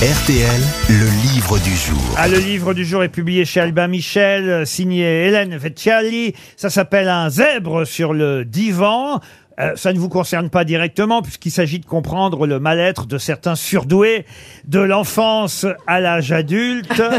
RTL, le livre du jour. Ah, le livre du jour est publié chez Albin Michel, euh, signé Hélène Vecchiali. Ça s'appelle Un zèbre sur le divan. Euh, ça ne vous concerne pas directement puisqu'il s'agit de comprendre le mal-être de certains surdoués de l'enfance à l'âge adulte.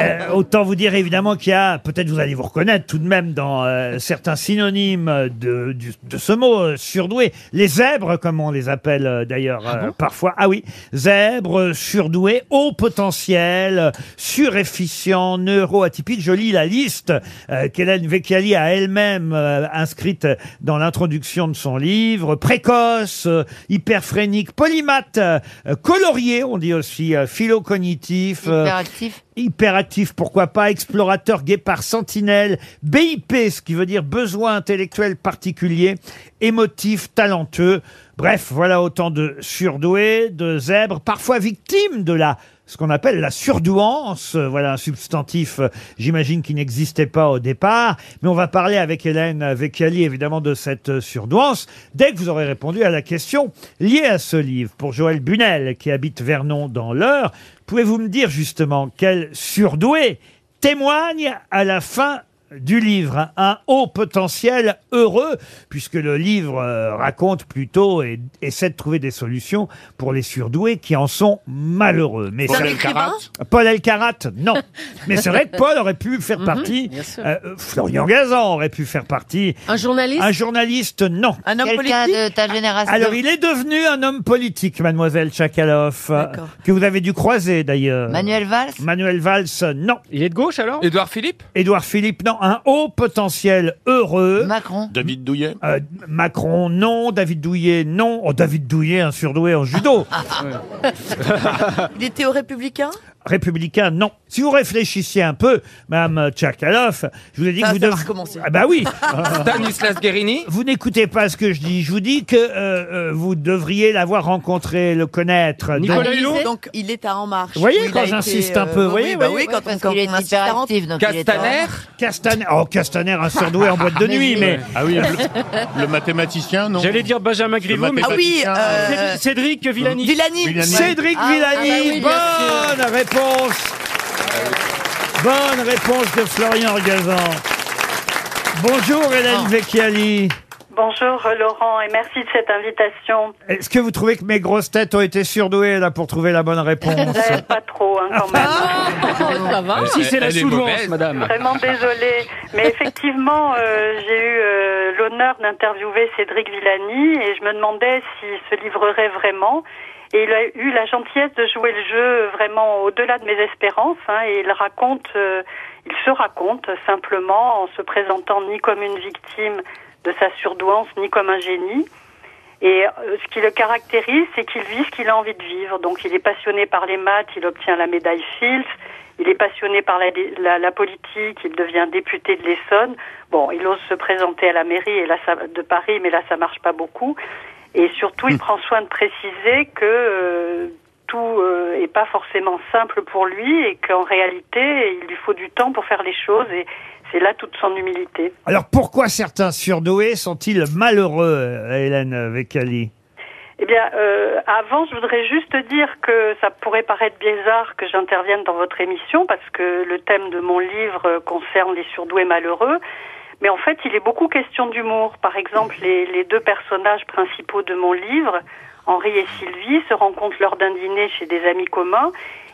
Euh, autant vous dire évidemment qu'il y a, peut-être vous allez vous reconnaître tout de même dans euh, certains synonymes de, du- de ce mot euh, surdoué. Les zèbres, comme on les appelle euh, d'ailleurs euh, parfois. Ah oui, zèbres, surdoués, haut potentiel, euh, surefficient, neuroatypique. Je lis la liste euh, qu'Hélène Vecchiali a elle-même euh, inscrite dans l'introduction de son livre. Précoce, euh, hyperphrénique, polymathe, euh, colorié, on dit aussi, euh, philocognitif. euh, Hyperactif. Hyperactif, pourquoi pas, explorateur, guépard, sentinelle, BIP, ce qui veut dire besoin intellectuel particulier, émotif, talentueux. Bref, voilà autant de surdoués, de zèbres, parfois victimes de la ce qu'on appelle la surdouance, Euh, voilà un substantif, euh, j'imagine, qui n'existait pas au départ. Mais on va parler avec Hélène Vecchiali, évidemment, de cette euh, surdouance, dès que vous aurez répondu à la question liée à ce livre. Pour Joël Bunel, qui habite Vernon dans l'Eure, pouvez-vous me dire justement quel surdoué témoigne à la fin du livre un haut potentiel heureux, puisque le livre euh, raconte plutôt et essaie de trouver des solutions pour les surdoués qui en sont malheureux. Mais C'est un ça- écrivain Paul Elkarat, non. Mais c'est vrai que Paul aurait pu faire Mhm, partie. euh, Florian Gazan aurait pu faire partie. Un journaliste Un journaliste, non. Un homme Quelqu'un politique de ta génération. Alors, il est devenu un homme politique, mademoiselle Tchakaloff, euh, que vous avez dû croiser d'ailleurs. Manuel Valls Manuel Valls, non. Il est de gauche alors? Édouard Philippe? Édouard Philippe, non. Un haut potentiel heureux. Macron David Douillet Euh, Macron, non. David Douillet, non. Oh, David Douillet, un surdoué en judo. Il était au Républicain Républicain, non. Si vous réfléchissiez un peu, Madame Tchakaloff, je vous ai dit Ça, que vous ça va devez... recommencer. Ah bah oui Stanislas Guérini Vous n'écoutez pas ce que je dis. Je vous dis que euh, euh, vous devriez l'avoir rencontré, le connaître. Nicolas Donc- Hulot Donc il est à En Marche. Vous voyez, où il quand a été, j'insiste un euh, peu, oui, voyez, oui, bah oui, quand Parce Parce on, qu'il est on insiste à rentrer. hyperactif, donc il est Castaner Castaner, oh Castaner, un surdoué en boîte de Mais nuit, oui. mais Ah oui, le, le mathématicien, non J'allais dire Benjamin Griveaux, mais Ah oui, euh, Cédric- Villani. Villani. Villani. Cédric Ah, Villani, ah bah bien bonne réponse. Bonne réponse de Florian Gazan. Bonjour Hélène Ah. Vecchiali. Bonjour euh, Laurent et merci de cette invitation. Est-ce que vous trouvez que mes grosses têtes ont été surdouées là pour trouver la bonne réponse? Euh, pas trop hein, quand même. Ça va Si c'est la Elle est madame. Vraiment désolée. Mais effectivement, euh, j'ai eu euh, l'honneur d'interviewer Cédric Villani et je me demandais s'il se livrerait vraiment. Et il a eu la gentillesse de jouer le jeu vraiment au-delà de mes espérances. hein, et il raconte, euh, il se raconte simplement en se présentant ni comme une victime de sa surdouance, ni comme un génie. Et euh, ce qui le caractérise, c'est qu'il vit ce qu'il a envie de vivre. Donc il est passionné par les maths, il obtient la médaille Fields. Il est passionné par la, politique, il devient député de l'Essonne. Bon, il ose se présenter à la mairie de Paris, mais là, ça marche pas beaucoup. Et surtout, il prend soin de préciser que euh, tout euh, est pas forcément simple pour lui et qu'en réalité, il lui faut du temps pour faire les choses. Et c'est là toute son humilité. Alors pourquoi certains surdoués sont-ils malheureux, euh, Hélène Vecchiali Eh bien, euh, avant, je voudrais juste dire que ça pourrait paraître bizarre que j'intervienne dans votre émission parce que le thème de mon livre euh, concerne les surdoués malheureux. Mais en fait, il est beaucoup question d'humour. Par exemple, les, les deux personnages principaux de mon livre, Henri et Sylvie, se rencontrent lors d'un dîner chez des amis communs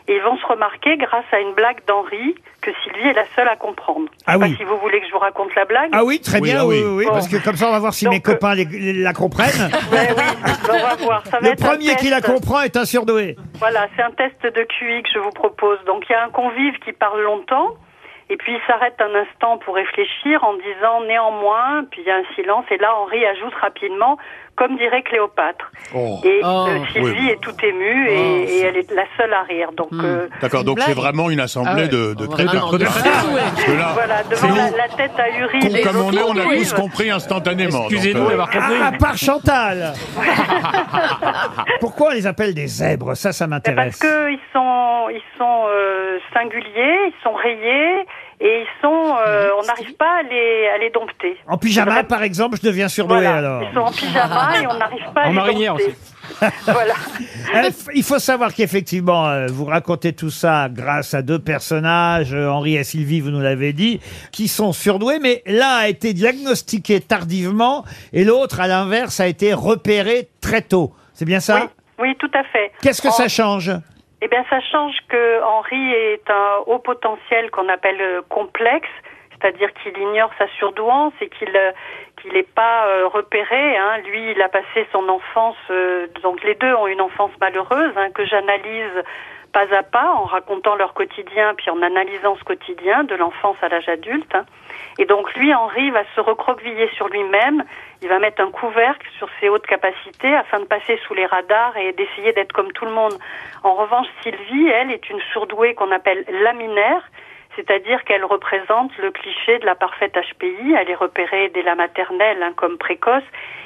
et ils vont se remarquer grâce à une blague d'Henri que Sylvie est la seule à comprendre. Ah pas oui. si vous voulez que je vous raconte la blague. Ah oui, très Oui, bien, ah oui, oui. oui, oui, Bon. parce que comme ça on va voir si Donc, mes copains les- les- la comprennent. Ouais, oui, on va voir. Ça va Le être premier qui la comprend est un surdoué. Voilà, c'est un test de QI que je vous propose. Donc il y a un convive qui parle longtemps, et puis il s'arrête un instant pour réfléchir en disant néanmoins, puis il y a un silence, et là Henri ajoute rapidement, comme dirait Cléopâtre. Oh. Et Oh. euh, Sylvie Oui. est tout émue, et, et elle est la seule à rire. Donc euh, D'accord, donc c'est vraiment une assemblée Ah ouais. de, de Oh, crétins. là, voilà, devant la, la tête ahurie des comme on est, on a tous compris instantanément. Excusez-nous euh, d'avoir compris. Ah, à part Chantal Pourquoi on les appelle des zèbres? Ça, ça m'intéresse. parce qu'ils sont, ils sont euh, singuliers, ils sont rayés, et ils sont, euh, on n'arrive pas à les, à les dompter. En pyjama, par exemple, je deviens surdoué Voilà, alors. ils sont en pyjama et on n'arrive pas à En les marinière dompter. aussi. voilà. Euh, f- Il faut savoir qu'effectivement, euh, vous racontez tout ça grâce à deux personnages, euh, Henri et Sylvie, vous nous l'avez dit, qui sont surdoués, mais l'un a été diagnostiqué tardivement et l'autre, à l'inverse, a été repéré très tôt. C'est bien ça Oui, oui, tout à fait. Qu'est-ce que En- ça change Eh bien, ça change que Henri est un haut potentiel qu'on appelle euh, complexe, c'est-à-dire qu'il ignore sa surdouance et qu'il euh, qu'il n'est pas euh, repéré. Hein. Lui, il a passé son enfance, donc les deux ont une enfance malheureuse hein, que j'analyse pas à pas en racontant leur quotidien, puis en analysant ce quotidien de l'enfance à l'âge adulte. Et donc lui, Henri, va se recroqueviller sur lui-même. Il va mettre un couvercle sur ses hautes capacités afin de passer sous les radars et d'essayer d'être comme tout le monde. En revanche, Sylvie, elle, est une surdouée qu'on appelle laminaire, c'est-à-dire qu'elle représente le cliché de la parfaite HPI. Elle est repérée dès la maternelle hein, comme précoce.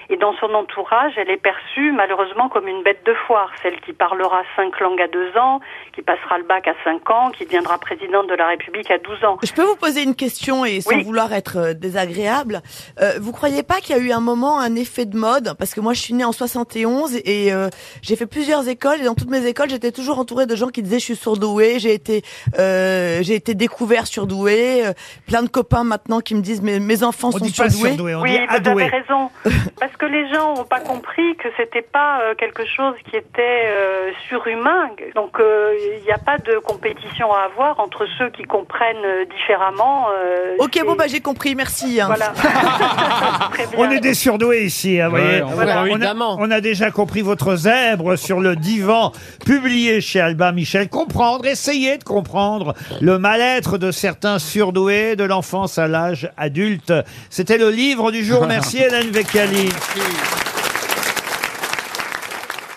Et dans son entourage, elle est perçue malheureusement comme une bête de foire, celle qui parlera cinq langues à deux ans, qui passera le bac à cinq ans, qui deviendra présidente de la République à 12 ans. Je peux vous poser une question et sans Oui. vouloir être euh, désagréable. Euh, vous croyez pas qu'il y a eu un moment un effet de mode? Parce que moi je suis née en 71 et euh, j'ai fait plusieurs écoles et dans toutes mes écoles j'étais toujours entourée de gens qui disaient je suis surdouée, j'ai été euh, j'ai été découvert surdoué, euh, plein de copains maintenant qui me disent mes, mes enfants On sont dit pas surdoués. surdoué, on oui, dit vous avez raison. Parce que les gens n'ont pas compris que c'était pas euh, quelque chose qui était euh, surhumain. Donc euh, il n'y a pas de compétition à avoir entre ceux qui comprennent euh, différemment. euh, Ok bon bah j'ai compris, merci. hein. Voilà. On est des surdoués ici, hein, vous voyez. on Voilà. on, a, évidemment. on a déjà compris votre zèbre sur le divan, publié chez Albin Michel. Comprendre, essayer de comprendre le mal-être de certains surdoués de l'enfance à l'âge adulte. C'était le livre du jour. Merci Hélène Vecchiali.